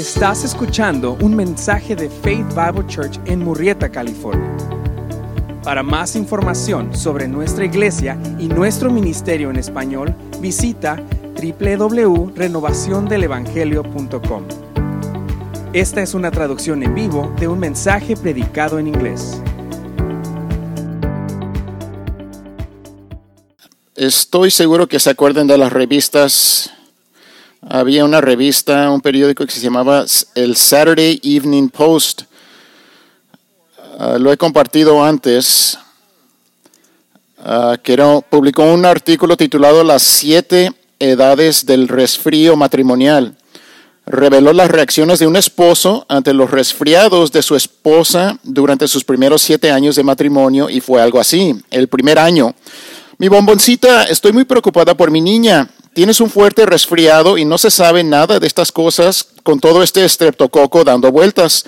Estás escuchando un mensaje de Faith Bible Church en Murrieta, California. Para más información sobre nuestra iglesia y nuestro ministerio en español, visita www.renovaciondelevangelio.com. Esta es una traducción en vivo de un mensaje predicado en inglés. Estoy seguro que se acuerdan de las revistas. Había una revista, un periódico que se llamaba el Saturday Evening Post. Uh, lo he compartido antes. Uh, que era, publicó un artículo titulado Las siete edades del resfrío matrimonial. Reveló las reacciones de un esposo ante los resfriados de su esposa durante sus primeros siete años de matrimonio y fue algo así. El primer año. Mi bomboncita, estoy muy preocupada por mi niña. Tienes un fuerte resfriado y no se sabe nada de estas cosas con todo este estreptococo dando vueltas.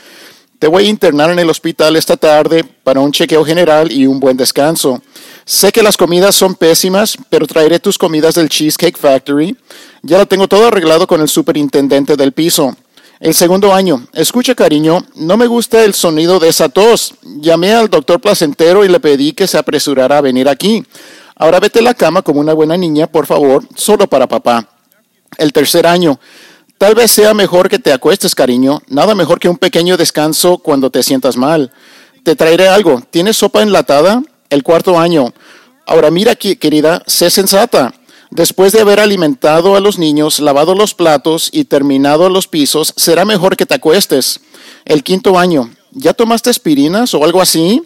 Te voy a internar en el hospital esta tarde para un chequeo general y un buen descanso. Sé que las comidas son pésimas, pero traeré tus comidas del Cheesecake Factory. Ya lo tengo todo arreglado con el superintendente del piso. El segundo año, escucha cariño, no me gusta el sonido de esa tos. Llamé al doctor placentero y le pedí que se apresurara a venir aquí. Ahora vete a la cama como una buena niña, por favor, solo para papá. El tercer año. Tal vez sea mejor que te acuestes, cariño. Nada mejor que un pequeño descanso cuando te sientas mal. Te traeré algo. ¿Tienes sopa enlatada? El cuarto año. Ahora mira querida, sé sensata. Después de haber alimentado a los niños, lavado los platos y terminado los pisos, será mejor que te acuestes. El quinto año. ¿Ya tomaste aspirinas o algo así?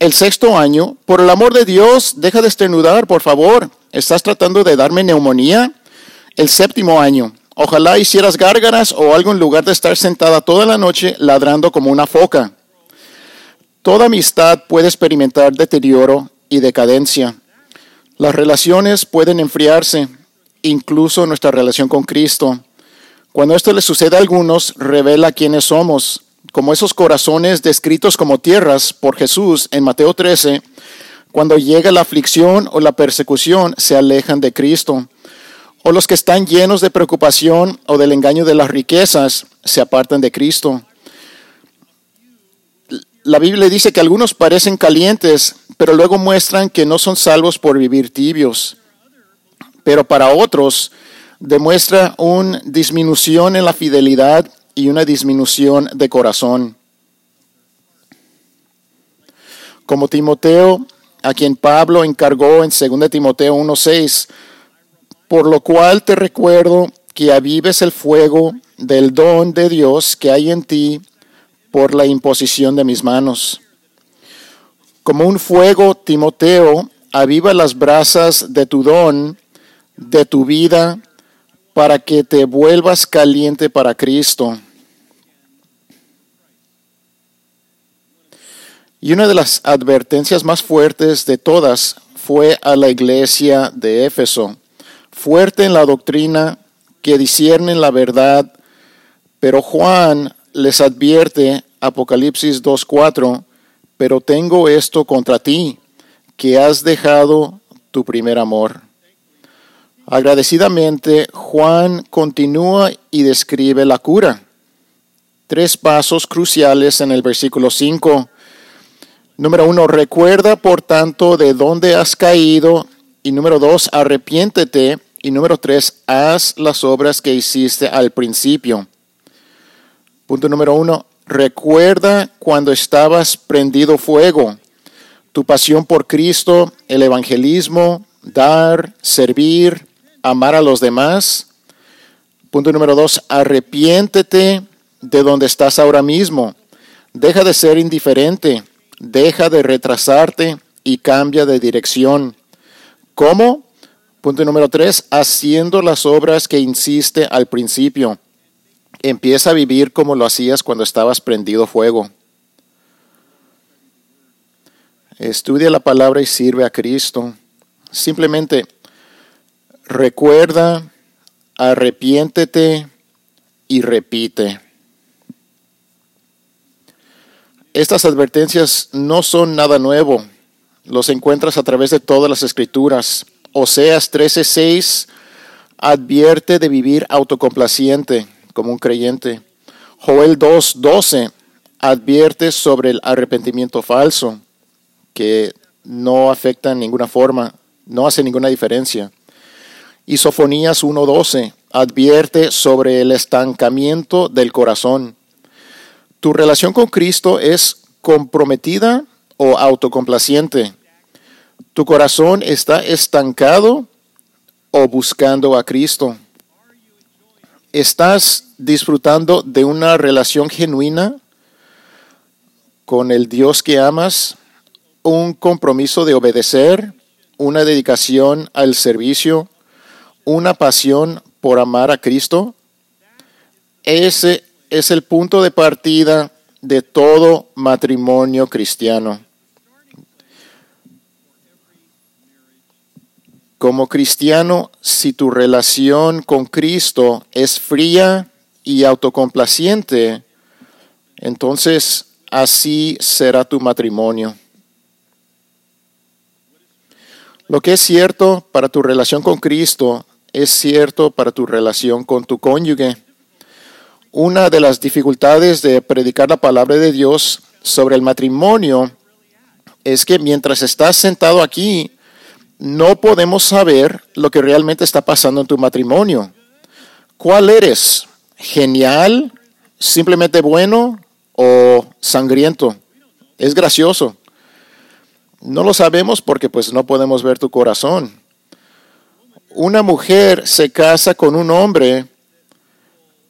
El sexto año, por el amor de Dios, deja de esternudar, por favor. ¿Estás tratando de darme neumonía? El séptimo año, ojalá hicieras gárgaras o algo en lugar de estar sentada toda la noche ladrando como una foca. Toda amistad puede experimentar deterioro y decadencia. Las relaciones pueden enfriarse, incluso nuestra relación con Cristo. Cuando esto le sucede a algunos, revela quiénes somos como esos corazones descritos como tierras por Jesús en Mateo 13, cuando llega la aflicción o la persecución, se alejan de Cristo. O los que están llenos de preocupación o del engaño de las riquezas, se apartan de Cristo. La Biblia dice que algunos parecen calientes, pero luego muestran que no son salvos por vivir tibios. Pero para otros demuestra una disminución en la fidelidad y una disminución de corazón. Como Timoteo, a quien Pablo encargó en 2 Timoteo 1:6, por lo cual te recuerdo que avives el fuego del don de Dios que hay en ti por la imposición de mis manos. Como un fuego, Timoteo, aviva las brasas de tu don, de tu vida, para que te vuelvas caliente para Cristo. Y una de las advertencias más fuertes de todas fue a la iglesia de Éfeso, fuerte en la doctrina, que disciernen la verdad, pero Juan les advierte, Apocalipsis 2.4, pero tengo esto contra ti, que has dejado tu primer amor. Agradecidamente, Juan continúa y describe la cura. Tres pasos cruciales en el versículo 5. Número uno, recuerda por tanto de dónde has caído. Y número dos, arrepiéntete. Y número tres, haz las obras que hiciste al principio. Punto número uno, recuerda cuando estabas prendido fuego. Tu pasión por Cristo, el evangelismo, dar, servir, amar a los demás. Punto número dos, arrepiéntete de donde estás ahora mismo. Deja de ser indiferente, deja de retrasarte y cambia de dirección. ¿Cómo? Punto número tres, haciendo las obras que insiste al principio. Empieza a vivir como lo hacías cuando estabas prendido fuego. Estudia la palabra y sirve a Cristo. Simplemente Recuerda, arrepiéntete y repite. Estas advertencias no son nada nuevo. Los encuentras a través de todas las escrituras. Oseas 13:6 advierte de vivir autocomplaciente como un creyente. Joel 2.12 advierte sobre el arrepentimiento falso, que no afecta en ninguna forma, no hace ninguna diferencia. Y Sofonías 1.12 advierte sobre el estancamiento del corazón. ¿Tu relación con Cristo es comprometida o autocomplaciente? ¿Tu corazón está estancado o buscando a Cristo? ¿Estás disfrutando de una relación genuina con el Dios que amas? ¿Un compromiso de obedecer? ¿Una dedicación al servicio? ¿Una pasión por amar a Cristo? Ese es el punto de partida de todo matrimonio cristiano. Como cristiano, si tu relación con Cristo es fría y autocomplaciente, entonces así será tu matrimonio. Lo que es cierto para tu relación con Cristo es cierto para tu relación con tu cónyuge. Una de las dificultades de predicar la palabra de Dios sobre el matrimonio es que mientras estás sentado aquí, no podemos saber lo que realmente está pasando en tu matrimonio. ¿Cuál eres? ¿Genial? ¿Simplemente bueno? ¿O sangriento? Es gracioso. No lo sabemos porque pues no podemos ver tu corazón. Una mujer se casa con un hombre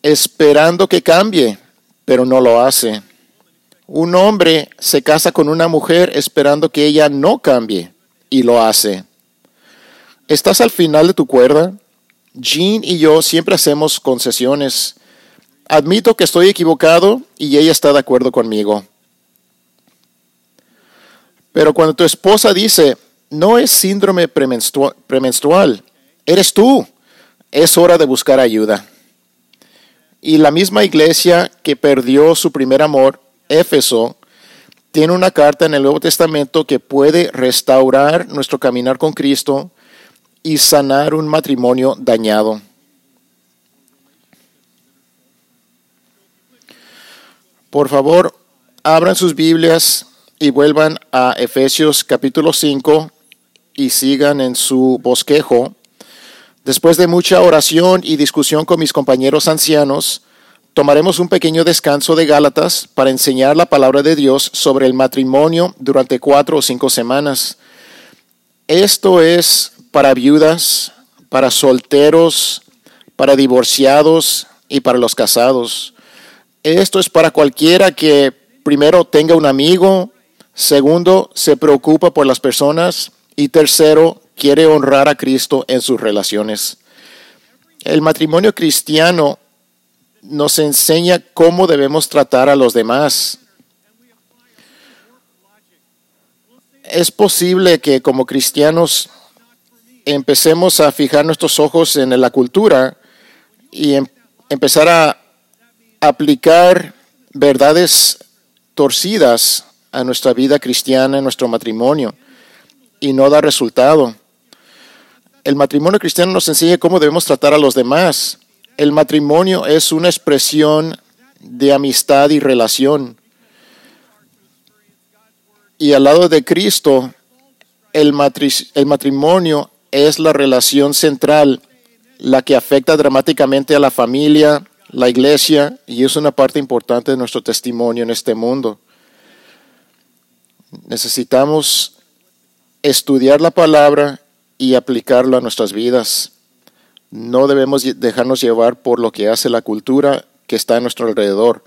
esperando que cambie, pero no lo hace. Un hombre se casa con una mujer esperando que ella no cambie y lo hace. ¿Estás al final de tu cuerda? Jean y yo siempre hacemos concesiones. Admito que estoy equivocado y ella está de acuerdo conmigo. Pero cuando tu esposa dice, no es síndrome premenstrual, eres tú, es hora de buscar ayuda. Y la misma iglesia que perdió su primer amor, Éfeso, tiene una carta en el Nuevo Testamento que puede restaurar nuestro caminar con Cristo y sanar un matrimonio dañado. Por favor, abran sus Biblias y vuelvan a Efesios capítulo 5 y sigan en su bosquejo. Después de mucha oración y discusión con mis compañeros ancianos, tomaremos un pequeño descanso de Gálatas para enseñar la palabra de Dios sobre el matrimonio durante cuatro o cinco semanas. Esto es para viudas, para solteros, para divorciados y para los casados. Esto es para cualquiera que primero tenga un amigo, segundo se preocupa por las personas y tercero quiere honrar a Cristo en sus relaciones. El matrimonio cristiano nos enseña cómo debemos tratar a los demás. Es posible que como cristianos empecemos a fijar nuestros ojos en la cultura y em, empezar a aplicar verdades torcidas a nuestra vida cristiana, a nuestro matrimonio, y no da resultado. El matrimonio cristiano nos enseña cómo debemos tratar a los demás. El matrimonio es una expresión de amistad y relación. Y al lado de Cristo, el, el matrimonio es la relación central, la que afecta dramáticamente a la familia, la iglesia, y es una parte importante de nuestro testimonio en este mundo. Necesitamos estudiar la palabra y aplicarlo a nuestras vidas. No debemos dejarnos llevar por lo que hace la cultura que está a nuestro alrededor.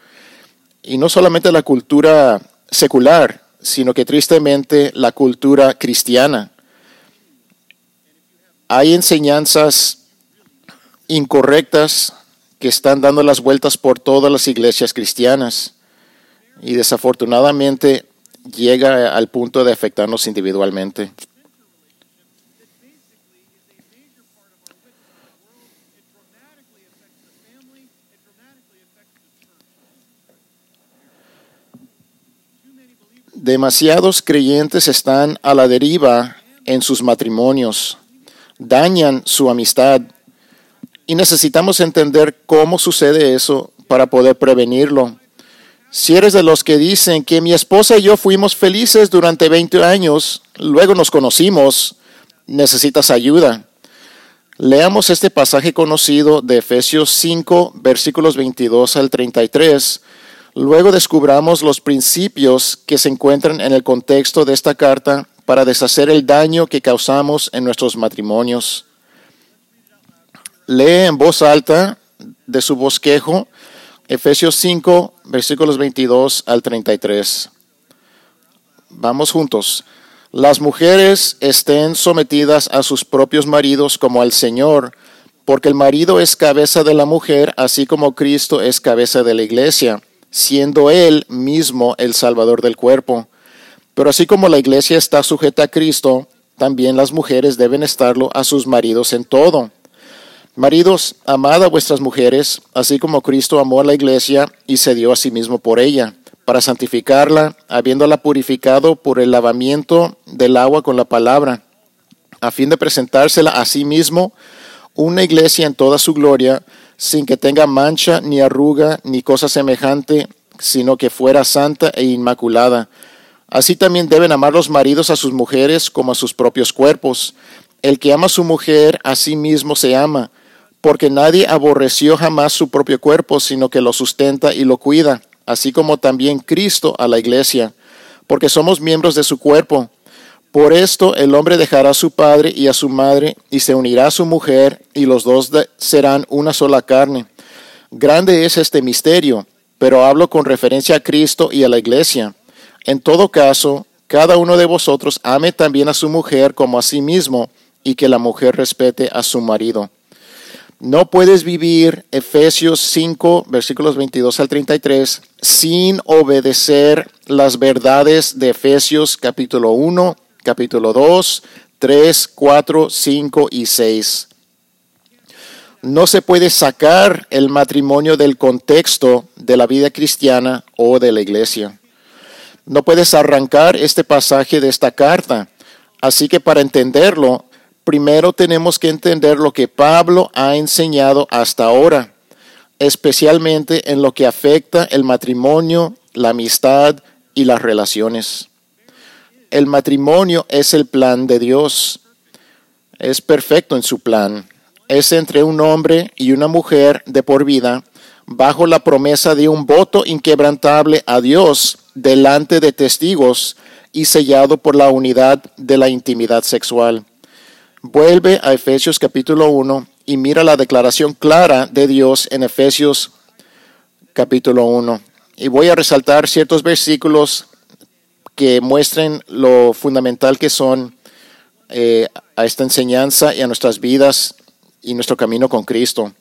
Y no solamente la cultura secular, sino que tristemente la cultura cristiana hay enseñanzas incorrectas que están dando las vueltas por todas las iglesias cristianas y desafortunadamente llega al punto de afectarnos individualmente. Demasiados creyentes están a la deriva en sus matrimonios dañan su amistad. Y necesitamos entender cómo sucede eso para poder prevenirlo. Si eres de los que dicen que mi esposa y yo fuimos felices durante 20 años, luego nos conocimos, necesitas ayuda. Leamos este pasaje conocido de Efesios 5, versículos 22 al 33. Luego descubramos los principios que se encuentran en el contexto de esta carta para deshacer el daño que causamos en nuestros matrimonios. Lee en voz alta de su bosquejo Efesios 5, versículos 22 al 33. Vamos juntos. Las mujeres estén sometidas a sus propios maridos como al Señor, porque el marido es cabeza de la mujer, así como Cristo es cabeza de la iglesia, siendo Él mismo el Salvador del cuerpo. Pero así como la iglesia está sujeta a Cristo, también las mujeres deben estarlo a sus maridos en todo. Maridos, amad a vuestras mujeres, así como Cristo amó a la iglesia y se dio a sí mismo por ella, para santificarla, habiéndola purificado por el lavamiento del agua con la palabra, a fin de presentársela a sí mismo una iglesia en toda su gloria, sin que tenga mancha, ni arruga, ni cosa semejante, sino que fuera santa e inmaculada. Así también deben amar los maridos a sus mujeres como a sus propios cuerpos. El que ama a su mujer, a sí mismo se ama porque nadie aborreció jamás su propio cuerpo, sino que lo sustenta y lo cuida, así como también Cristo a la iglesia, porque somos miembros de su cuerpo. Por esto el hombre dejará a su padre y a su madre y se unirá a su mujer y los dos serán una sola carne. Grande es este misterio, pero hablo con referencia a Cristo y a la iglesia. En todo caso, cada uno de vosotros ame también a su mujer como a sí mismo y que la mujer respete a su marido. No puedes vivir Efesios 5, versículos 22 al 33, sin obedecer las verdades de Efesios capítulo 1, capítulo 2, 3, 4, 5 y 6. No se puede sacar el matrimonio del contexto de la vida cristiana o de la iglesia. No puedes arrancar este pasaje de esta carta. Así que para entenderlo, primero tenemos que entender lo que Pablo ha enseñado hasta ahora, especialmente en lo que afecta el matrimonio, la amistad y las relaciones. El matrimonio es el plan de Dios. Es perfecto en su plan. Es entre un hombre y una mujer de por vida, bajo la promesa de un voto inquebrantable a Dios delante de testigos y sellado por la unidad de la intimidad sexual. Vuelve a Efesios capítulo 1 y mira la declaración clara de Dios en Efesios capítulo 1. Y voy a resaltar ciertos versículos que muestren lo fundamental que son eh, a esta enseñanza y a nuestras vidas y nuestro camino con Cristo.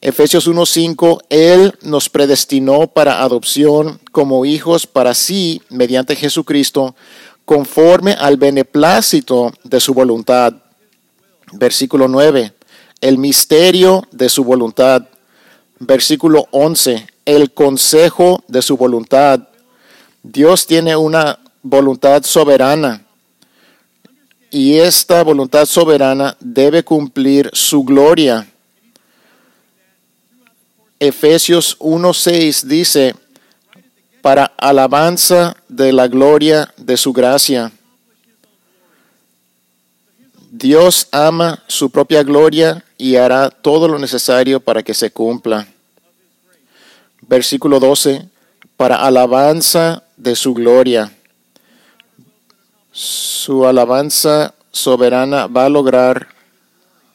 Efesios 1:5, Él nos predestinó para adopción como hijos para sí mediante Jesucristo, conforme al beneplácito de su voluntad. Versículo 9, el misterio de su voluntad. Versículo 11, el consejo de su voluntad. Dios tiene una voluntad soberana y esta voluntad soberana debe cumplir su gloria. Efesios 1.6 dice, para alabanza de la gloria de su gracia. Dios ama su propia gloria y hará todo lo necesario para que se cumpla. Versículo 12, para alabanza de su gloria. Su alabanza soberana va a lograr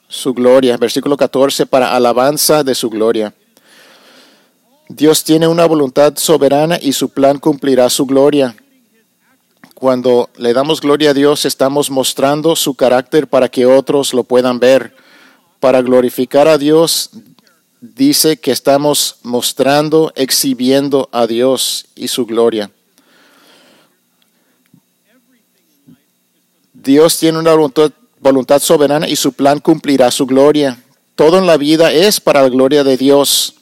su gloria. Versículo 14, para alabanza de su gloria. Dios tiene una voluntad soberana y su plan cumplirá su gloria. Cuando le damos gloria a Dios, estamos mostrando su carácter para que otros lo puedan ver. Para glorificar a Dios, dice que estamos mostrando, exhibiendo a Dios y su gloria. Dios tiene una voluntad, soberana y su plan cumplirá su gloria. Todo en la vida es para la gloria de Dios.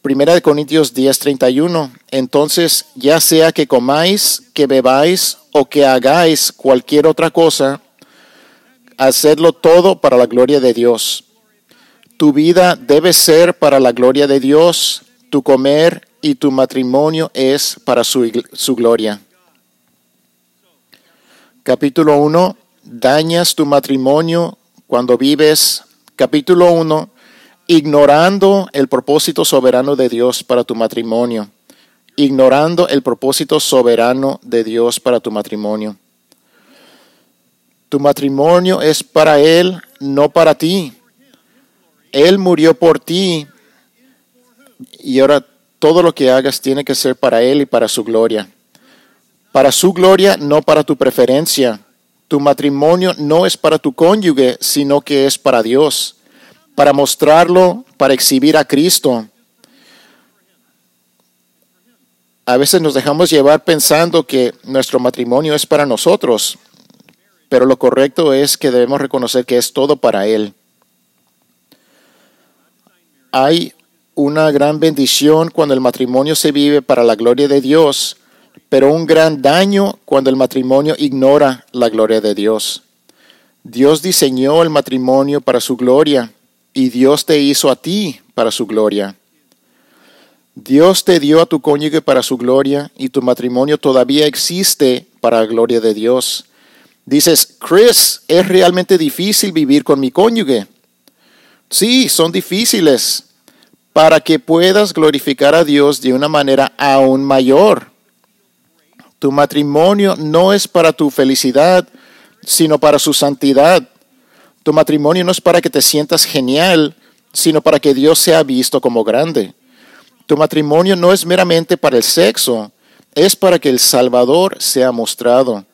Primera de Corintios 10:31. Entonces, ya sea que comáis, que bebáis o que hagáis cualquier otra cosa, hacedlo todo para la gloria de Dios. Tu vida debe ser para la gloria de Dios. tu comer y tu matrimonio es para su, su gloria. Capítulo 1. Dañas tu matrimonio cuando vives. Capítulo 1. Ignorando el propósito soberano de Dios para tu matrimonio. Ignorando el propósito soberano de Dios para tu matrimonio. Tu matrimonio es para Él, no para ti. Él murió por ti y ahora todo lo que hagas tiene que ser para Él y para su gloria. Para su gloria, no para tu preferencia. Tu matrimonio no es para tu cónyuge, sino que es para Dios, para mostrarlo, para exhibir a Cristo. A veces nos dejamos llevar pensando que nuestro matrimonio es para nosotros, pero lo correcto es que debemos reconocer que es todo para Él. Hay una gran bendición cuando el matrimonio se vive para la gloria de Dios, pero un gran daño cuando el matrimonio ignora la gloria de Dios. Dios diseñó el matrimonio para su gloria y Dios te hizo a ti para su gloria. Dios te dio a tu cónyuge para su gloria y tu matrimonio todavía existe para la gloria de Dios. Dices, Chris, es realmente difícil vivir con mi cónyuge. Sí, son difíciles, para que puedas glorificar a Dios de una manera aún mayor. Tu matrimonio no es para tu felicidad, sino para su santidad. Tu matrimonio no es para que te sientas genial, sino para que Dios sea visto como grande. Tu matrimonio no es meramente para el sexo, es para que el Salvador sea mostrado.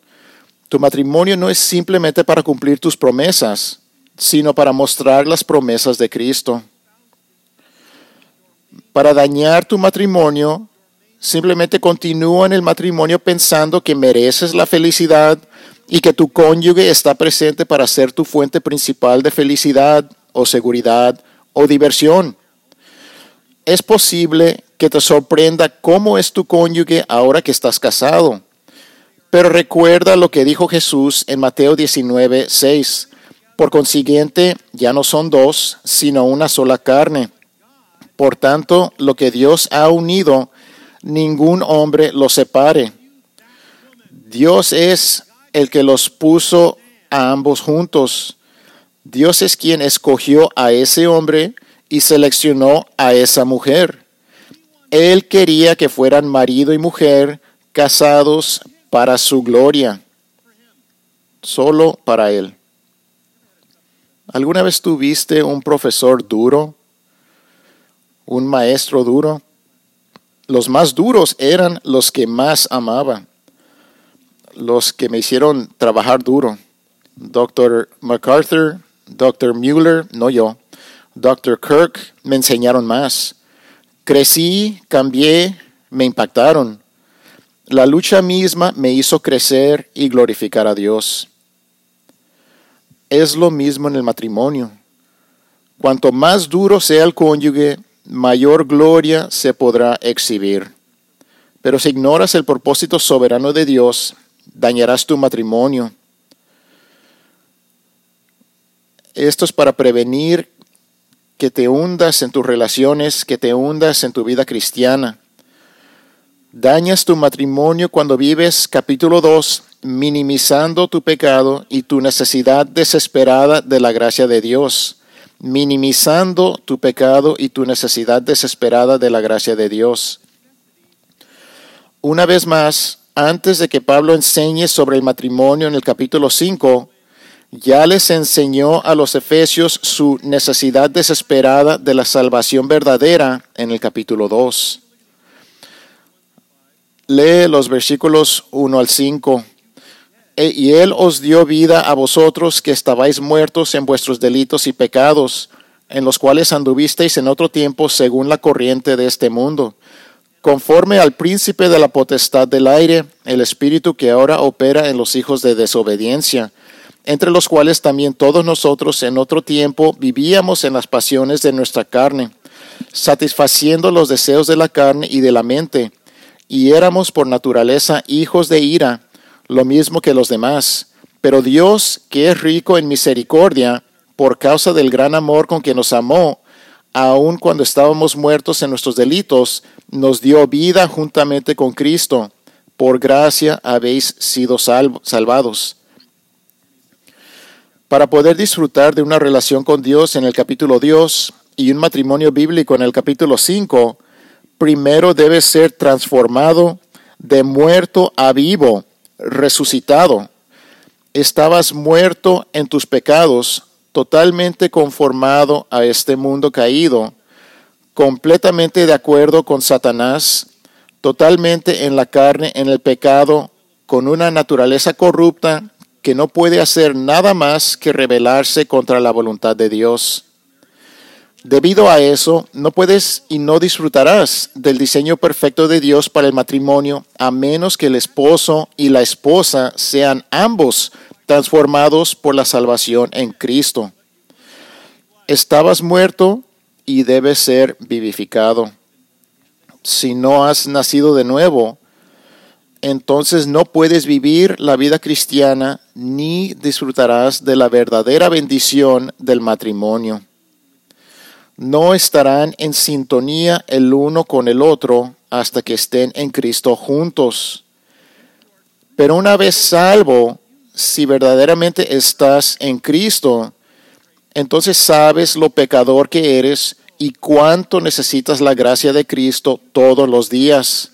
Tu matrimonio no es simplemente para cumplir tus promesas, sino para mostrar las promesas de Cristo para dañar tu matrimonio, simplemente continúa en el matrimonio pensando que mereces la felicidad y que tu cónyuge está presente para ser tu fuente principal de felicidad o seguridad o diversión. Es posible que te sorprenda cómo es tu cónyuge ahora que estás casado. Pero recuerda lo que dijo Jesús en Mateo 19, 6. Por consiguiente, ya no son dos, sino una sola carne. Por tanto, lo que Dios ha unido, ningún hombre lo separe. Dios es el que los puso a ambos juntos. Dios es quien escogió a ese hombre y seleccionó a esa mujer. Él quería que fueran marido y mujer casados para su gloria, solo para Él. ¿Alguna vez tuviste un profesor duro? un maestro duro. Los más duros eran los que más amaba, los que me hicieron trabajar duro. Dr. MacArthur, Dr. Mueller, no yo, Dr. Kirk me enseñaron más. Crecí, cambié, me impactaron. La lucha misma me hizo crecer y glorificar a Dios. Es lo mismo en el matrimonio. Cuanto más duro sea el cónyuge, mayor gloria se podrá exhibir. Pero si ignoras el propósito soberano de Dios, dañarás tu matrimonio. Esto es para prevenir que te hundas en tus relaciones, que te hundas en tu vida cristiana. Dañas tu matrimonio cuando vives, capítulo 2, minimizando tu pecado y tu necesidad desesperada de la gracia de Dios minimizando tu pecado y tu necesidad desesperada de la gracia de Dios. Una vez más, antes de que Pablo enseñe sobre el matrimonio en el capítulo 5, ya les enseñó a los efesios su necesidad desesperada de la salvación verdadera en el capítulo 2. Lee los versículos 1 al 5. E, y Él os dio vida a vosotros que estabais muertos en vuestros delitos y pecados, en los cuales anduvisteis en otro tiempo según la corriente de este mundo, conforme al príncipe de la potestad del aire, el espíritu que ahora opera en los hijos de desobediencia, entre los cuales también todos nosotros en otro tiempo vivíamos en las pasiones de nuestra carne, satisfaciendo los deseos de la carne y de la mente, y éramos por naturaleza hijos de ira, lo mismo que los demás. Pero Dios, que es rico en misericordia, por causa del gran amor con que nos amó, aun cuando estábamos muertos en nuestros delitos, nos dio vida juntamente con Cristo. Por gracia habéis sido salvados. Para poder disfrutar de una relación con Dios en el capítulo Dios y un matrimonio bíblico en el capítulo 5, primero debe ser transformado de muerto a vivo, resucitado. Estabas muerto en tus pecados, totalmente conformado a este mundo caído, completamente de acuerdo con Satanás, totalmente en la carne, en el pecado, con una naturaleza corrupta que no puede hacer nada más que rebelarse contra la voluntad de Dios. Debido a eso, no puedes y no disfrutarás del diseño perfecto de Dios para el matrimonio a menos que el esposo y la esposa sean ambos transformados por la salvación en Cristo. Estabas muerto y debes ser vivificado. Si no has nacido de nuevo, entonces no puedes vivir la vida cristiana ni disfrutarás de la verdadera bendición del matrimonio no estarán en sintonía el uno con el otro hasta que estén en Cristo juntos. Pero una vez salvo, si verdaderamente estás en Cristo, entonces sabes lo pecador que eres y cuánto necesitas la gracia de Cristo todos los días.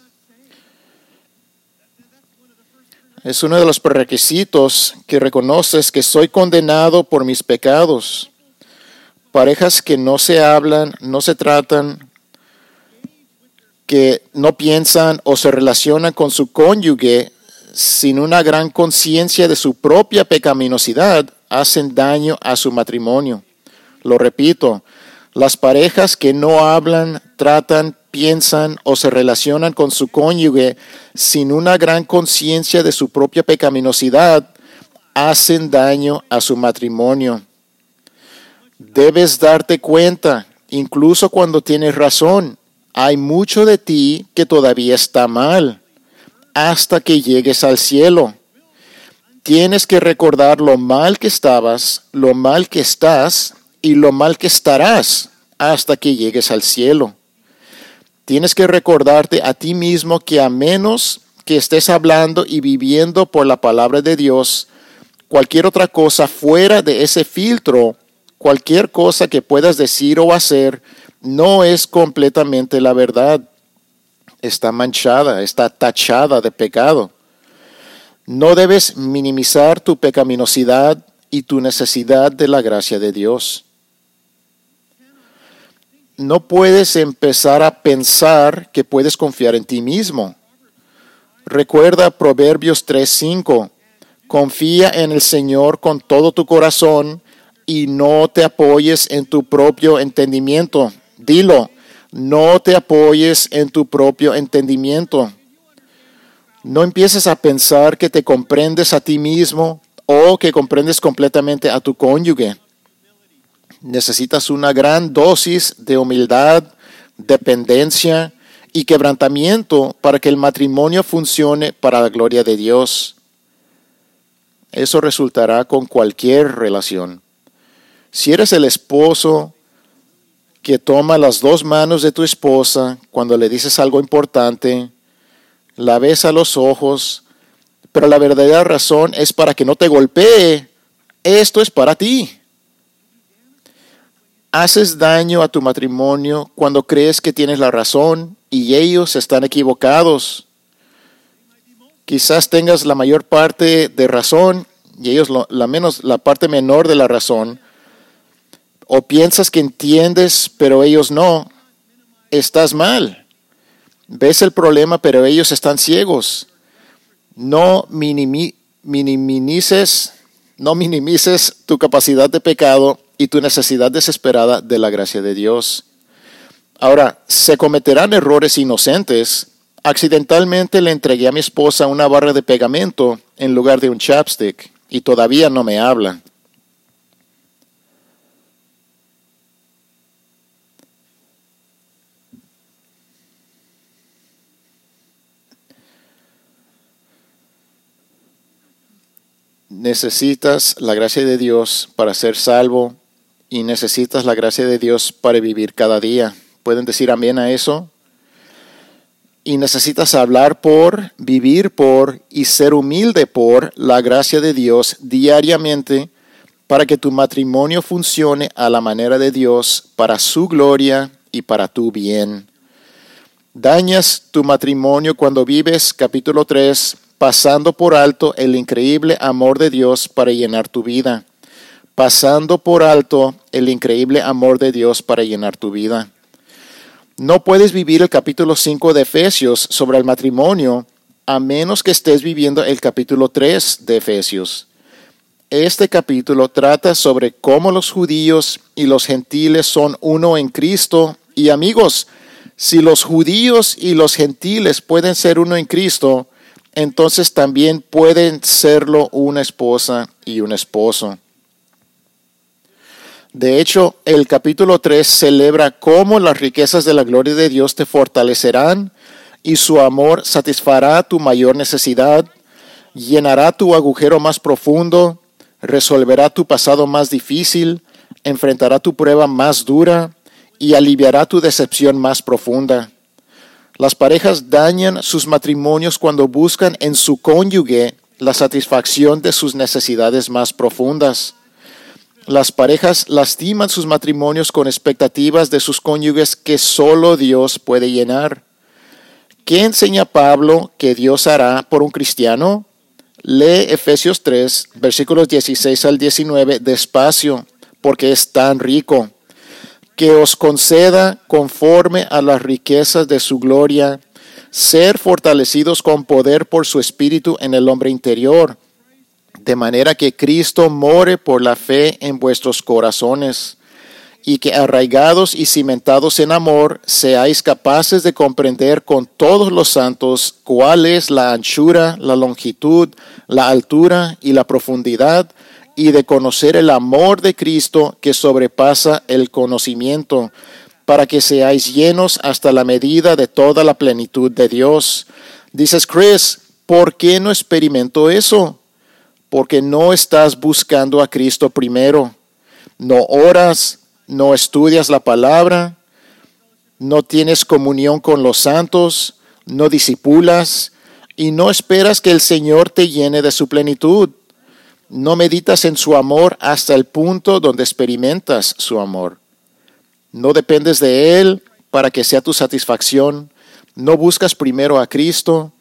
Es uno de los prerequisitos que reconoces que soy condenado por mis pecados parejas que no se hablan, no se tratan, que no piensan o se relacionan con su cónyuge sin una gran conciencia de su propia pecaminosidad, hacen daño a su matrimonio. Lo repito, las parejas que no hablan, tratan, piensan o se relacionan con su cónyuge sin una gran conciencia de su propia pecaminosidad, hacen daño a su matrimonio. Debes darte cuenta, incluso cuando tienes razón, hay mucho de ti que todavía está mal, hasta que llegues al cielo. Tienes que recordar lo mal que estabas, lo mal que estás y lo mal que estarás hasta que llegues al cielo. Tienes que recordarte a ti mismo que a menos que estés hablando y viviendo por la palabra de Dios, cualquier otra cosa fuera de ese filtro cualquier cosa que puedas decir o hacer no es completamente la verdad. Está manchada, está tachada de pecado. No debes minimizar tu pecaminosidad y tu necesidad de la gracia de Dios. No puedes empezar a pensar que puedes confiar en ti mismo. Recuerda Proverbios 3:5. Confía en el Señor con todo tu corazón y no te apoyes en tu propio entendimiento. Dilo, no te apoyes en tu propio entendimiento. No empieces a pensar que te comprendes a ti mismo o que comprendes completamente a tu cónyuge. Necesitas una gran dosis de humildad, dependencia y quebrantamiento para que el matrimonio funcione para la gloria de Dios. Eso resultará con cualquier relación. Si eres el esposo que toma las dos manos de tu esposa cuando le dices algo importante, la ves a los ojos, pero la verdadera razón es para que no te golpee, esto es para ti. Haces daño a tu matrimonio cuando crees que tienes la razón y ellos están equivocados. Quizás tengas la mayor parte de razón y ellos la menos la parte menor de la razón, o piensas que entiendes, pero ellos no, estás mal. Ves el problema, pero ellos están ciegos. No minimices, no minimices tu capacidad de pecado y tu necesidad desesperada de la gracia de Dios. Ahora, se cometerán errores inocentes. Accidentalmente le entregué a mi esposa una barra de pegamento en lugar de un chapstick y todavía no me habla. Necesitas la gracia de Dios para ser salvo y necesitas la gracia de Dios para vivir cada día. ¿Pueden decir amén a eso? Y necesitas hablar por, vivir por y ser humilde por la gracia de Dios diariamente para que tu matrimonio funcione a la manera de Dios para su gloria y para tu bien. Dañas tu matrimonio cuando vives, capítulo 3, pasando por alto el increíble amor de Dios para llenar tu vida. Pasando por alto el increíble amor de Dios para llenar tu vida. No puedes vivir el capítulo 5 de Efesios sobre el matrimonio a menos que estés viviendo el capítulo 3 de Efesios. Este capítulo trata sobre cómo los judíos y los gentiles son uno en Cristo. Y amigos, si los judíos y los gentiles pueden ser uno en Cristo, entonces también pueden serlo una esposa y un esposo. De hecho, el capítulo 3 celebra cómo las riquezas de la gloria de Dios te fortalecerán y su amor satisfará tu mayor necesidad, llenará tu agujero más profundo, resolverá tu pasado más difícil, enfrentará tu prueba más dura y aliviará tu decepción más profunda. Las parejas dañan sus matrimonios cuando buscan en su cónyuge la satisfacción de sus necesidades más profundas. Las parejas lastiman sus matrimonios con expectativas de sus cónyuges que solo Dios puede llenar. ¿Qué enseña Pablo que Dios hará por un cristiano? Lee Efesios 3, versículos 16 al 19 despacio, porque es tan rico. Que os conceda conforme a las riquezas de su gloria, ser fortalecidos con poder por su espíritu en el hombre interior, de manera que Cristo more por la fe en vuestros corazones y que arraigados y cimentados en amor seáis capaces de comprender con todos los santos cuál es la anchura, la longitud, la altura y la profundidad, y de conocer el amor de Cristo que sobrepasa el conocimiento, para que seáis llenos hasta la medida de toda la plenitud de Dios. Dices, Chris, ¿por qué no experimento eso? Porque no estás buscando a Cristo primero. No oras, no estudias la palabra, no tienes comunión con los santos, no disipulas y no esperas que el Señor te llene de su plenitud. No meditas en su amor hasta el punto donde experimentas su amor. No dependes de Él para que sea tu satisfacción. No buscas primero a Cristo,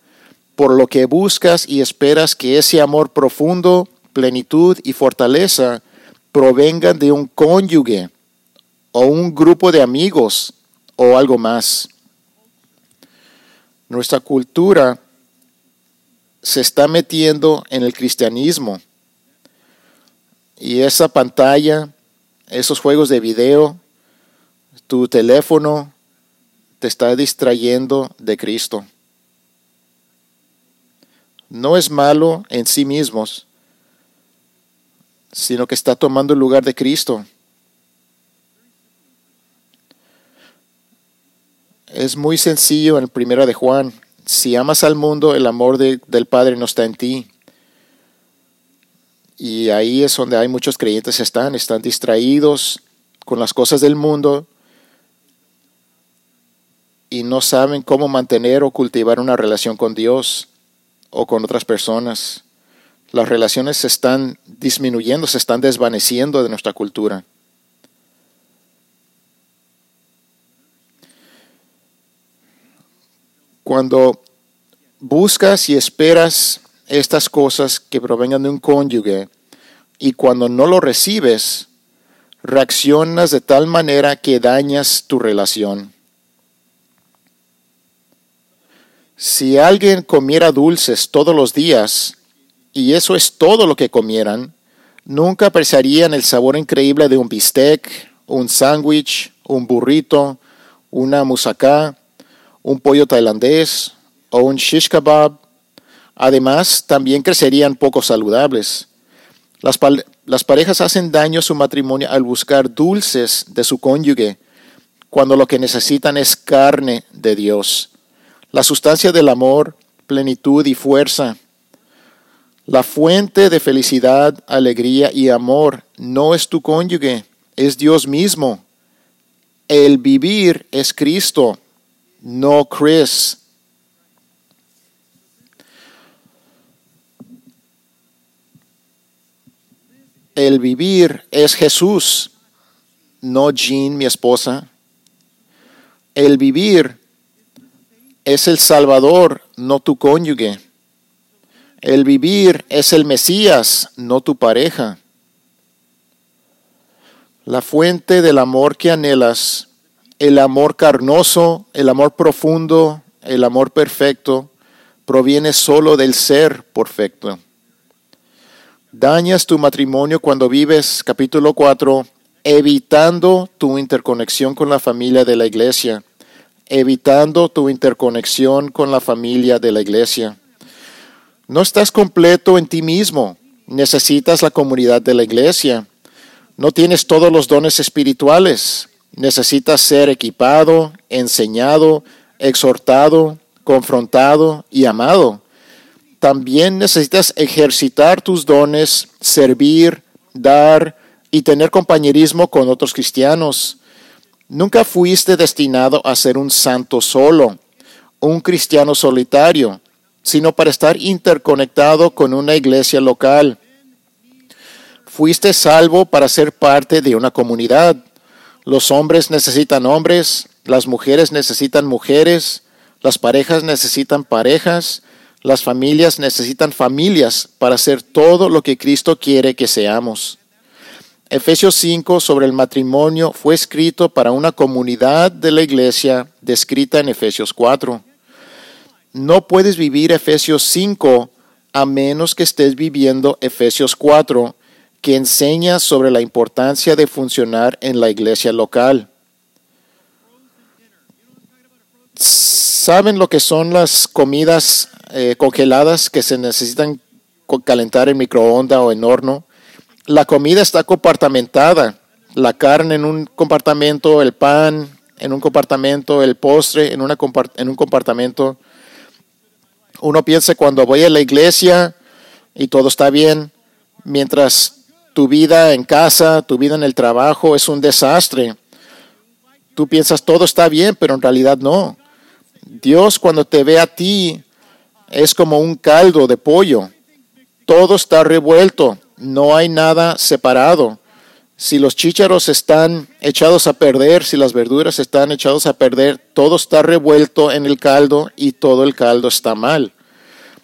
por lo que buscas y esperas que ese amor profundo, plenitud y fortaleza provengan de un cónyuge o un grupo de amigos o algo más. Nuestra cultura se está metiendo en el cristianismo y esa pantalla, esos juegos de video, tu teléfono te está distrayendo de Cristo. No es malo en sí mismos, sino que está tomando el lugar de Cristo. Es muy sencillo en primera de Juan. Si amas al mundo, el amor del Padre no está en ti. Y ahí es donde hay muchos creyentes están, están distraídos con las cosas del mundo y no saben cómo mantener o cultivar una relación con Dios o con otras personas. Las relaciones se están disminuyendo, se están desvaneciendo de nuestra cultura. Cuando buscas y esperas estas cosas que provengan de un cónyuge y cuando no lo recibes, reaccionas de tal manera que dañas tu relación. Si alguien comiera dulces todos los días, y eso es todo lo que comieran, nunca apreciarían el sabor increíble de un bistec, un sándwich, un burrito, una musacá, un pollo tailandés o un shish kebab. Además, también crecerían poco saludables. Las, parejas hacen daño a su matrimonio al buscar dulces de su cónyuge, cuando lo que necesitan es carne de Dios, la sustancia del amor, plenitud y fuerza. La fuente de felicidad, alegría y amor no es tu cónyuge, es Dios mismo. El vivir es Cristo, no Chris. El vivir es Jesús, no Jean, mi esposa. El vivir es el Salvador, no tu cónyuge. El vivir es el Mesías, no tu pareja. La fuente del amor que anhelas, el amor carnoso, el amor profundo, el amor perfecto, proviene solo del ser perfecto. Dañas tu matrimonio cuando vives, capítulo 4, evitando tu interconexión con la familia de la iglesia, evitando tu interconexión con la familia de la iglesia. No estás completo en ti mismo, necesitas la comunidad de la iglesia. No tienes todos los dones espirituales, necesitas ser equipado, enseñado, exhortado, confrontado y amado. También necesitas ejercitar tus dones, servir, dar, y tener compañerismo con otros cristianos. Nunca fuiste destinado a ser un santo solo, un cristiano solitario, sino para estar interconectado con una iglesia local. Fuiste salvo para ser parte de una comunidad. Los hombres necesitan hombres, las mujeres necesitan mujeres, las parejas necesitan parejas, las familias necesitan familias para ser todo lo que Cristo quiere que seamos. Efesios 5 sobre el matrimonio fue escrito para una comunidad de la iglesia descrita en Efesios 4. No puedes vivir Efesios 5 a menos que estés viviendo Efesios 4, que enseña sobre la importancia de funcionar en la iglesia local. ¿Saben lo que son las comidas eh, congeladas que se necesitan calentar en microondas o en horno? la comida está compartamentada. La carne en un compartimento, el pan en un compartimento, el postre en, una en un compartimento. Uno piensa cuando voy a la iglesia y todo está bien, mientras tu vida en casa, tu vida en el trabajo es un desastre. Tú piensas todo está bien, pero en realidad no. Dios cuando te ve a ti es como un caldo de pollo. Todo está revuelto no hay nada separado. Si los chícharos están echados a perder, si las verduras están echados a perder, todo está revuelto en el caldo y todo el caldo está mal.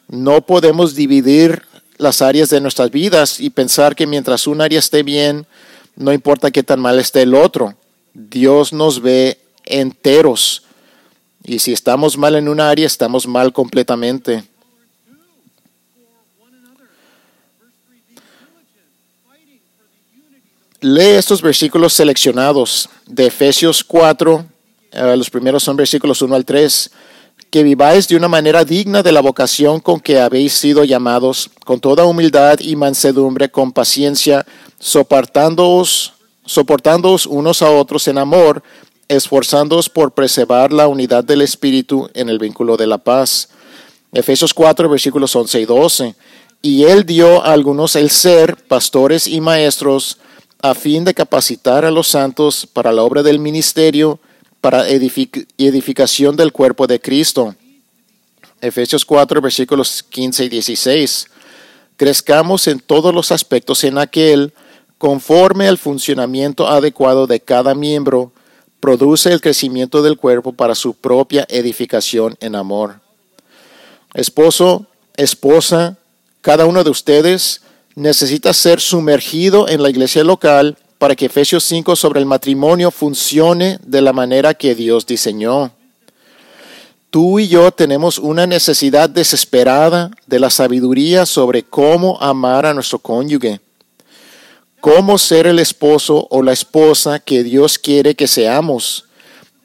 No podemos dividir las áreas de nuestras vidas y pensar que mientras un área esté bien, no importa qué tan mal esté el otro. Dios nos ve enteros. Y si estamos mal en un área, estamos mal completamente. lee estos versículos seleccionados de Efesios 4, eh, los primeros son versículos 1 al 3, que viváis de una manera digna de la vocación con que habéis sido llamados, con toda humildad y mansedumbre, con paciencia, soportándoos, soportándoos unos a otros en amor, esforzándoos por preservar la unidad del Espíritu en el vínculo de la paz. Efesios 4, versículos 11 y 12. Y él dio a algunos el ser, pastores y maestros, a fin de capacitar a los santos para la obra del ministerio, para edificación del cuerpo de Cristo. Efesios 4, versículos 15 y 16. Crezcamos en todos los aspectos en aquel, conforme al funcionamiento adecuado de cada miembro, produce el crecimiento del cuerpo para su propia edificación en amor. Esposo, esposa, cada uno de ustedes necesita ser sumergido en la iglesia local para que Efesios 5 sobre el matrimonio funcione de la manera que Dios diseñó. Tú y yo tenemos una necesidad desesperada de la sabiduría sobre cómo amar a nuestro cónyuge, cómo ser el esposo o la esposa que Dios quiere que seamos.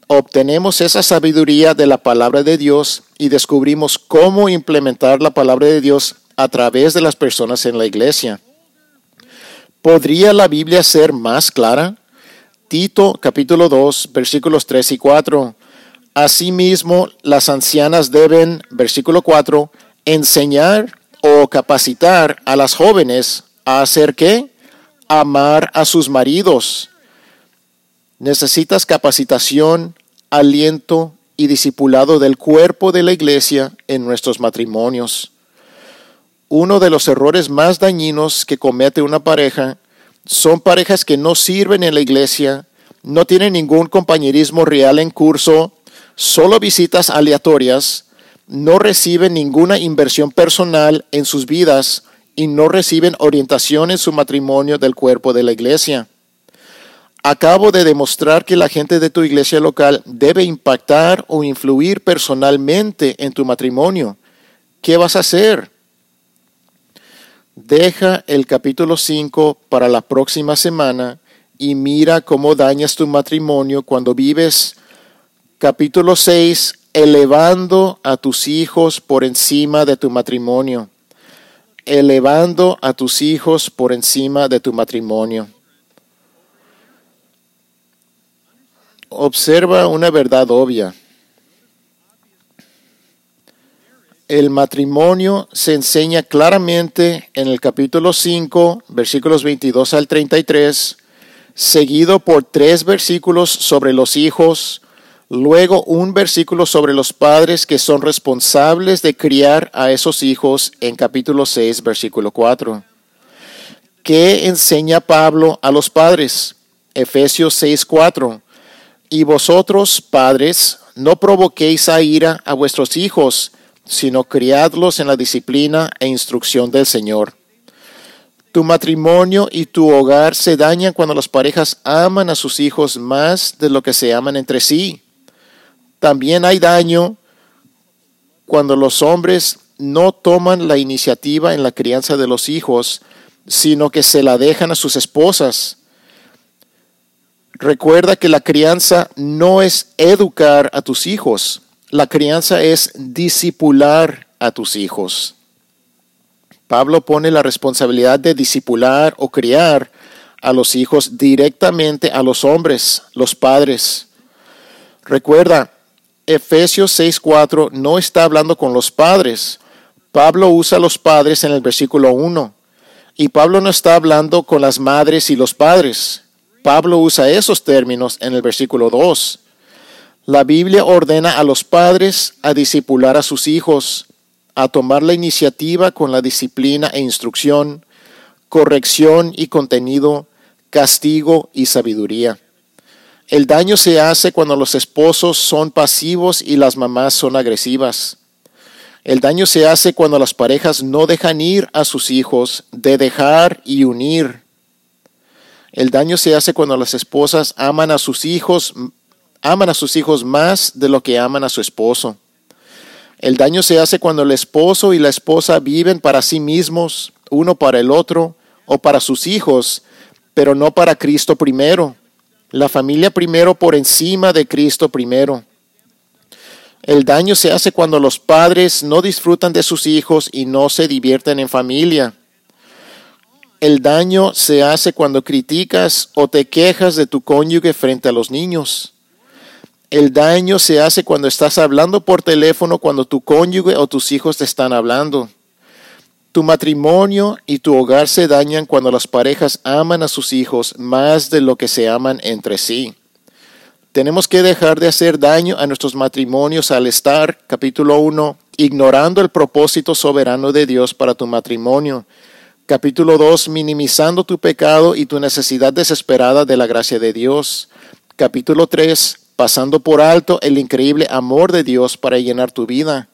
Obtenemos esa sabiduría de la palabra de Dios y descubrimos cómo implementar la palabra de Dios a través de las personas en la iglesia. ¿Podría la Biblia ser más clara? Tito capítulo 2 versículos 3 y 4. Asimismo, las ancianas deben, versículo 4, enseñar o capacitar a las jóvenes a hacer qué? Amar a sus maridos Necesitas capacitación, aliento y discipulado del cuerpo de la iglesia en nuestros matrimonios. Uno de los errores más dañinos que comete una pareja son parejas que no sirven en la iglesia, no tienen ningún compañerismo real en curso, solo visitas aleatorias, no reciben ninguna inversión personal en sus vidas y no reciben orientación en su matrimonio del cuerpo de la iglesia. Acabo de demostrar que la gente de tu iglesia local debe impactar o influir personalmente en tu matrimonio. ¿Qué vas a hacer? Deja el capítulo 5 para la próxima semana y mira cómo dañas tu matrimonio cuando vives. Capítulo 6, elevando a tus hijos por encima de tu matrimonio. Elevando a tus hijos por encima de tu matrimonio. observa una verdad obvia. El matrimonio se enseña claramente en el capítulo 5, versículos 22 al 33, seguido por tres versículos sobre los hijos, luego un versículo sobre los padres que son responsables de criar a esos hijos en capítulo 6, versículo 4. ¿Qué enseña Pablo a los padres? Efesios 6, 4 y vosotros, padres, no provoquéis a ira a vuestros hijos, sino criadlos en la disciplina e instrucción del Señor. Tu matrimonio y tu hogar se dañan cuando las parejas aman a sus hijos más de lo que se aman entre sí. También hay daño cuando los hombres no toman la iniciativa en la crianza de los hijos, sino que se la dejan a sus esposas Recuerda que la crianza no es educar a tus hijos, la crianza es disipular a tus hijos. Pablo pone la responsabilidad de disipular o criar a los hijos directamente a los hombres, los padres. Recuerda, Efesios 6:4 no está hablando con los padres. Pablo usa a los padres en el versículo 1. Y Pablo no está hablando con las madres y los padres. Pablo usa esos términos en el versículo 2. La Biblia ordena a los padres a discipular a sus hijos, a tomar la iniciativa con la disciplina e instrucción, corrección y contenido, castigo y sabiduría. El daño se hace cuando los esposos son pasivos y las mamás son agresivas. El daño se hace cuando las parejas no dejan ir a sus hijos de dejar y unir el daño se hace cuando las esposas aman a sus hijos, aman a sus hijos más de lo que aman a su esposo. El daño se hace cuando el esposo y la esposa viven para sí mismos, uno para el otro o para sus hijos, pero no para Cristo primero. La familia primero por encima de Cristo primero. El daño se hace cuando los padres no disfrutan de sus hijos y no se divierten en familia. El daño se hace cuando criticas o te quejas de tu cónyuge frente a los niños. El daño se hace cuando estás hablando por teléfono cuando tu cónyuge o tus hijos te están hablando. Tu matrimonio y tu hogar se dañan cuando las parejas aman a sus hijos más de lo que se aman entre sí. Tenemos que dejar de hacer daño a nuestros matrimonios al estar, capítulo 1, ignorando el propósito soberano de Dios para tu matrimonio Capítulo 2, minimizando tu pecado y tu necesidad desesperada de la gracia de Dios. Capítulo 3, pasando por alto el increíble amor de Dios para llenar tu vida.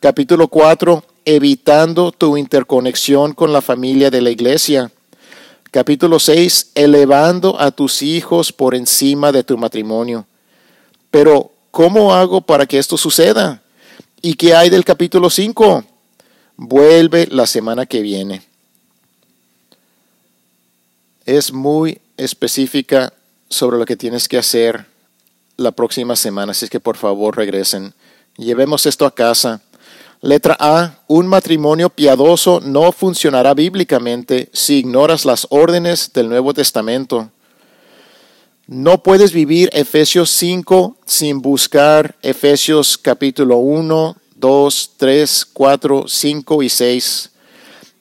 Capítulo 4, evitando tu interconexión con la familia de la iglesia. Capítulo 6, elevando a tus hijos por encima de tu matrimonio. Pero, ¿cómo hago para que esto suceda? ¿Y qué hay del capítulo 5? Vuelve la semana que viene es muy específica sobre lo que tienes que hacer la próxima semana, así que por favor regresen. Llevemos esto a casa. Letra A, un matrimonio piadoso no funcionará bíblicamente si ignoras las órdenes del Nuevo Testamento. No puedes vivir Efesios 5 sin buscar Efesios capítulo 1, 2, 3, 4, 5 y 6.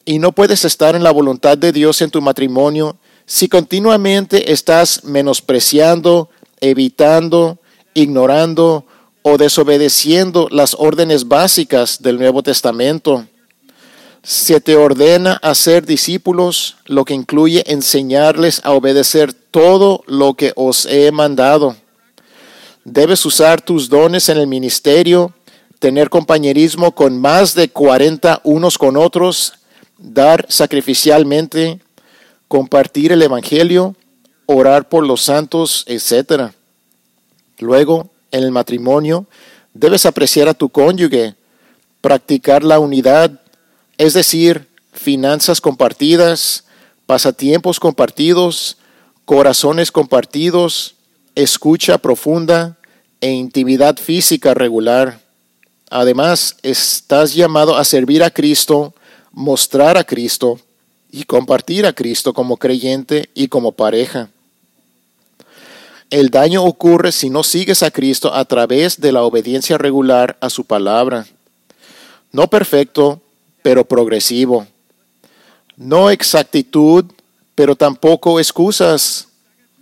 Y no puedes estar en la voluntad de Dios en tu matrimonio si continuamente estás menospreciando, evitando, ignorando o desobedeciendo las órdenes básicas del Nuevo Testamento. Se te ordena hacer discípulos, lo que incluye enseñarles a obedecer todo lo que os he mandado. Debes usar tus dones en el ministerio, tener compañerismo con más de 40 unos con otros, dar sacrificialmente, compartir el Evangelio, orar por los santos, etc. Luego, en el matrimonio, debes apreciar a tu cónyuge, practicar la unidad, es decir, finanzas compartidas, pasatiempos compartidos, corazones compartidos, escucha profunda e intimidad física regular. Además, estás llamado a servir a Cristo, mostrar a Cristo y compartir a Cristo como creyente y como pareja. El daño ocurre si no sigues a Cristo a través de la obediencia regular a su palabra. No perfecto, pero progresivo. No exactitud, pero tampoco excusas.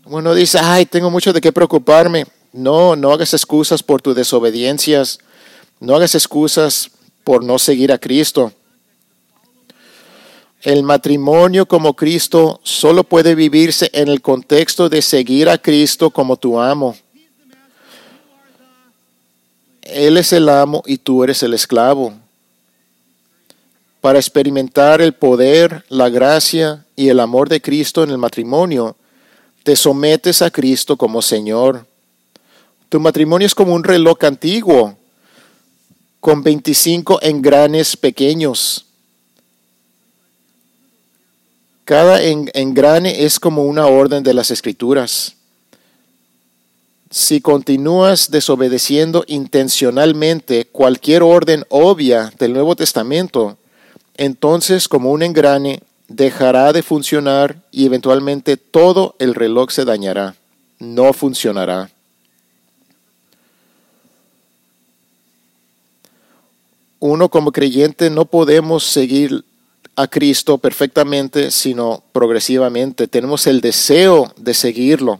Uno dice, ay, tengo mucho de qué preocuparme. No, no hagas excusas por tus desobediencias. No hagas excusas por no seguir a Cristo. El matrimonio como Cristo solo puede vivirse en el contexto de seguir a Cristo como tu amo. Él es el amo y tú eres el esclavo. Para experimentar el poder, la gracia y el amor de Cristo en el matrimonio, te sometes a Cristo como Señor. Tu matrimonio es como un reloj antiguo con 25 engranes pequeños. Cada engrane es como una orden de las escrituras. Si continúas desobedeciendo intencionalmente cualquier orden obvia del Nuevo Testamento, entonces como un engrane dejará de funcionar y eventualmente todo el reloj se dañará, no funcionará. Uno como creyente no podemos seguir a Cristo perfectamente, sino progresivamente. Tenemos el deseo de seguirlo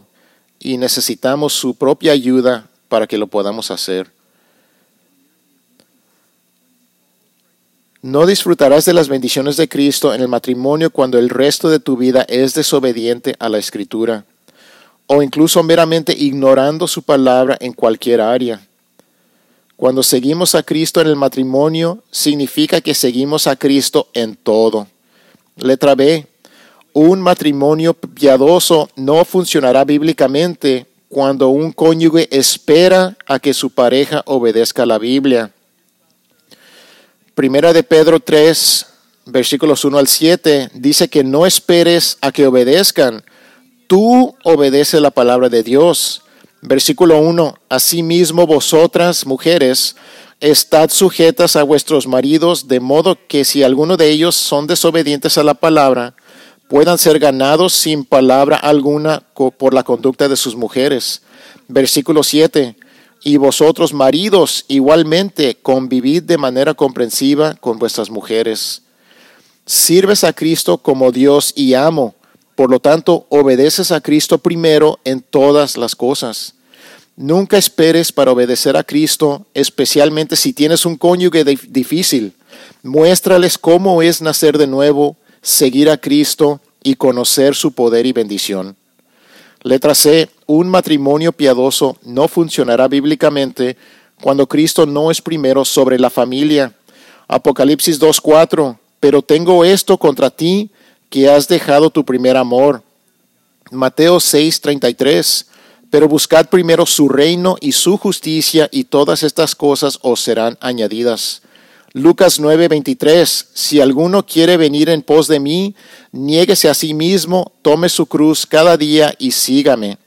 y necesitamos su propia ayuda para que lo podamos hacer. No disfrutarás de las bendiciones de Cristo en el matrimonio cuando el resto de tu vida es desobediente a la Escritura o incluso meramente ignorando su palabra en cualquier área. Cuando seguimos a Cristo en el matrimonio, significa que seguimos a Cristo en todo. Letra B. Un matrimonio piadoso no funcionará bíblicamente cuando un cónyuge espera a que su pareja obedezca la Biblia. Primera de Pedro 3, versículos 1 al 7, dice que no esperes a que obedezcan. Tú obedece la palabra de Dios Versículo 1. Asimismo vosotras, mujeres, estad sujetas a vuestros maridos, de modo que si alguno de ellos son desobedientes a la palabra, puedan ser ganados sin palabra alguna por la conducta de sus mujeres. Versículo 7. Y vosotros, maridos, igualmente convivid de manera comprensiva con vuestras mujeres. Sirves a Cristo como Dios y amo por lo tanto, obedeces a Cristo primero en todas las cosas. Nunca esperes para obedecer a Cristo, especialmente si tienes un cónyuge difícil. Muéstrales cómo es nacer de nuevo, seguir a Cristo y conocer su poder y bendición. Letra C. Un matrimonio piadoso no funcionará bíblicamente cuando Cristo no es primero sobre la familia. Apocalipsis 2.4. Pero tengo esto contra ti, que has dejado tu primer amor. Mateo 6:33, pero buscad primero su reino y su justicia y todas estas cosas os serán añadidas. Lucas 9:23, si alguno quiere venir en pos de mí, niéguese a sí mismo, tome su cruz cada día y sígame.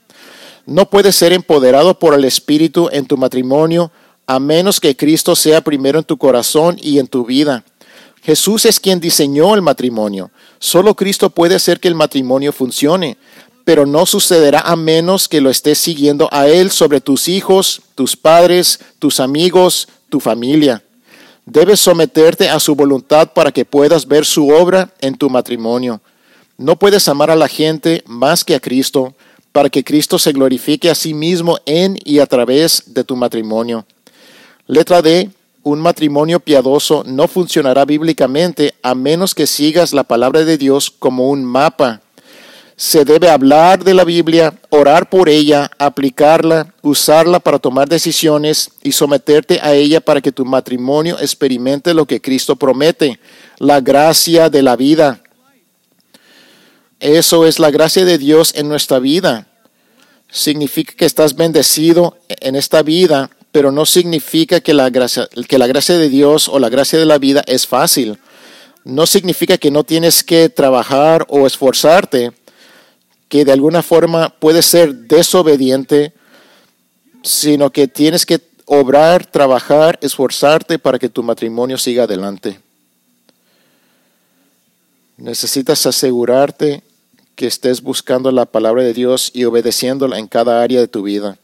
No puedes ser empoderado por el Espíritu en tu matrimonio a menos que Cristo sea primero en tu corazón y en tu vida. Jesús es quien diseñó el matrimonio. Solo Cristo puede hacer que el matrimonio funcione, pero no sucederá a menos que lo estés siguiendo a Él sobre tus hijos, tus padres, tus amigos, tu familia. Debes someterte a su voluntad para que puedas ver su obra en tu matrimonio. No puedes amar a la gente más que a Cristo, para que Cristo se glorifique a sí mismo en y a través de tu matrimonio. Letra D. Un matrimonio piadoso no funcionará bíblicamente a menos que sigas la palabra de Dios como un mapa. Se debe hablar de la Biblia, orar por ella, aplicarla, usarla para tomar decisiones y someterte a ella para que tu matrimonio experimente lo que Cristo promete, la gracia de la vida. Eso es la gracia de Dios en nuestra vida. Significa que estás bendecido en esta vida pero no significa que la, gracia, que la gracia de Dios o la gracia de la vida es fácil. No significa que no tienes que trabajar o esforzarte, que de alguna forma puedes ser desobediente, sino que tienes que obrar, trabajar, esforzarte para que tu matrimonio siga adelante. Necesitas asegurarte que estés buscando la palabra de Dios y obedeciéndola en cada área de tu vida.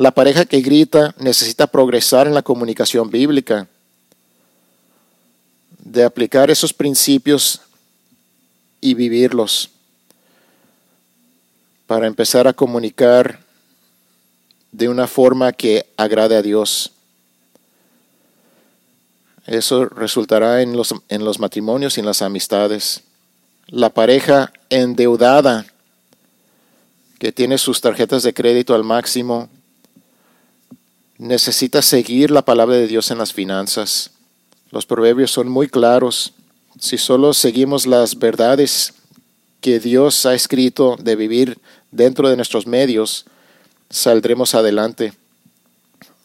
La pareja que grita necesita progresar en la comunicación bíblica, de aplicar esos principios y vivirlos para empezar a comunicar de una forma que agrade a Dios. Eso resultará en los, en los matrimonios y en las amistades. La pareja endeudada que tiene sus tarjetas de crédito al máximo necesita seguir la palabra de Dios en las finanzas. Los proverbios son muy claros. Si solo seguimos las verdades que Dios ha escrito de vivir dentro de nuestros medios, saldremos adelante.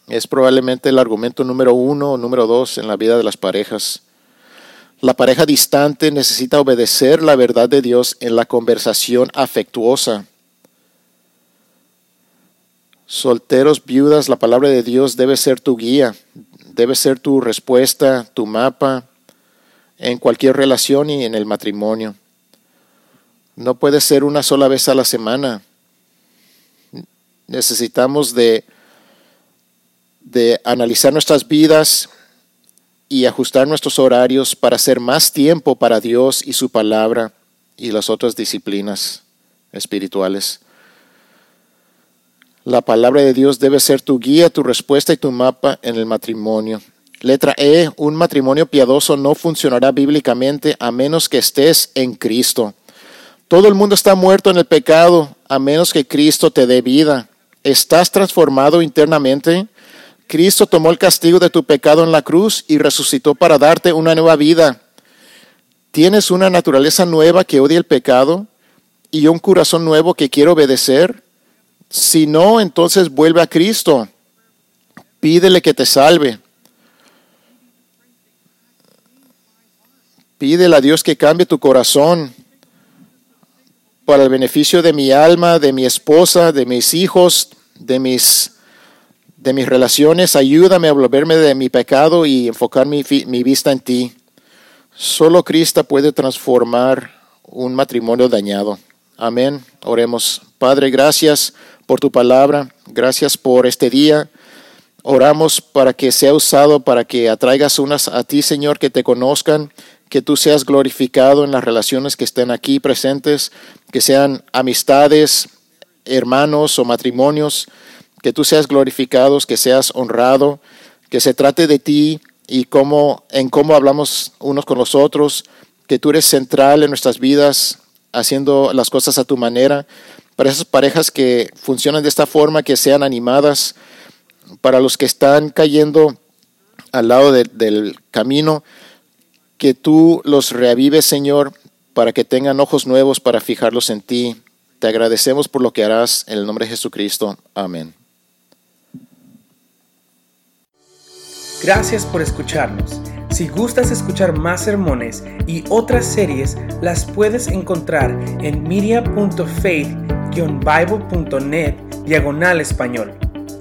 Es probablemente el argumento número uno o número dos en la vida de las parejas. La pareja distante necesita obedecer la verdad de Dios en la conversación afectuosa. Solteros, viudas, la palabra de Dios debe ser tu guía, debe ser tu respuesta, tu mapa en cualquier relación y en el matrimonio. No puede ser una sola vez a la semana. Necesitamos de, de analizar nuestras vidas y ajustar nuestros horarios para hacer más tiempo para Dios y su palabra y las otras disciplinas espirituales. La palabra de Dios debe ser tu guía, tu respuesta y tu mapa en el matrimonio. Letra E, un matrimonio piadoso no funcionará bíblicamente a menos que estés en Cristo. Todo el mundo está muerto en el pecado a menos que Cristo te dé vida. ¿Estás transformado internamente? Cristo tomó el castigo de tu pecado en la cruz y resucitó para darte una nueva vida. ¿Tienes una naturaleza nueva que odia el pecado y un corazón nuevo que quiere obedecer? Si no, entonces vuelve a Cristo. Pídele que te salve. Pídele a Dios que cambie tu corazón para el beneficio de mi alma, de mi esposa, de mis hijos, de mis, de mis relaciones. Ayúdame a volverme de mi pecado y enfocar mi, mi vista en ti. Solo Cristo puede transformar un matrimonio dañado. Amén. Oremos. Padre, gracias por tu palabra. Gracias por este día. Oramos para que sea usado, para que atraigas unas a ti, Señor, que te conozcan, que tú seas glorificado en las relaciones que estén aquí presentes, que sean amistades, hermanos o matrimonios, que tú seas glorificado, que seas honrado, que se trate de ti y cómo, en cómo hablamos unos con los otros, que tú eres central en nuestras vidas, haciendo las cosas a tu manera para esas parejas que funcionan de esta forma, que sean animadas, para los que están cayendo al lado del camino, que tú los reavives, Señor, para que tengan ojos nuevos para fijarlos en ti. Te agradecemos por lo que harás en el nombre de Jesucristo. Amén. Gracias por escucharnos. Si gustas escuchar más sermones y otras series, las puedes encontrar en media.faith bible.net diagonal español.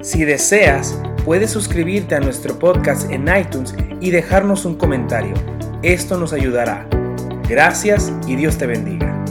Si deseas, puedes suscribirte a nuestro podcast en iTunes y dejarnos un comentario. Esto nos ayudará. Gracias y Dios te bendiga.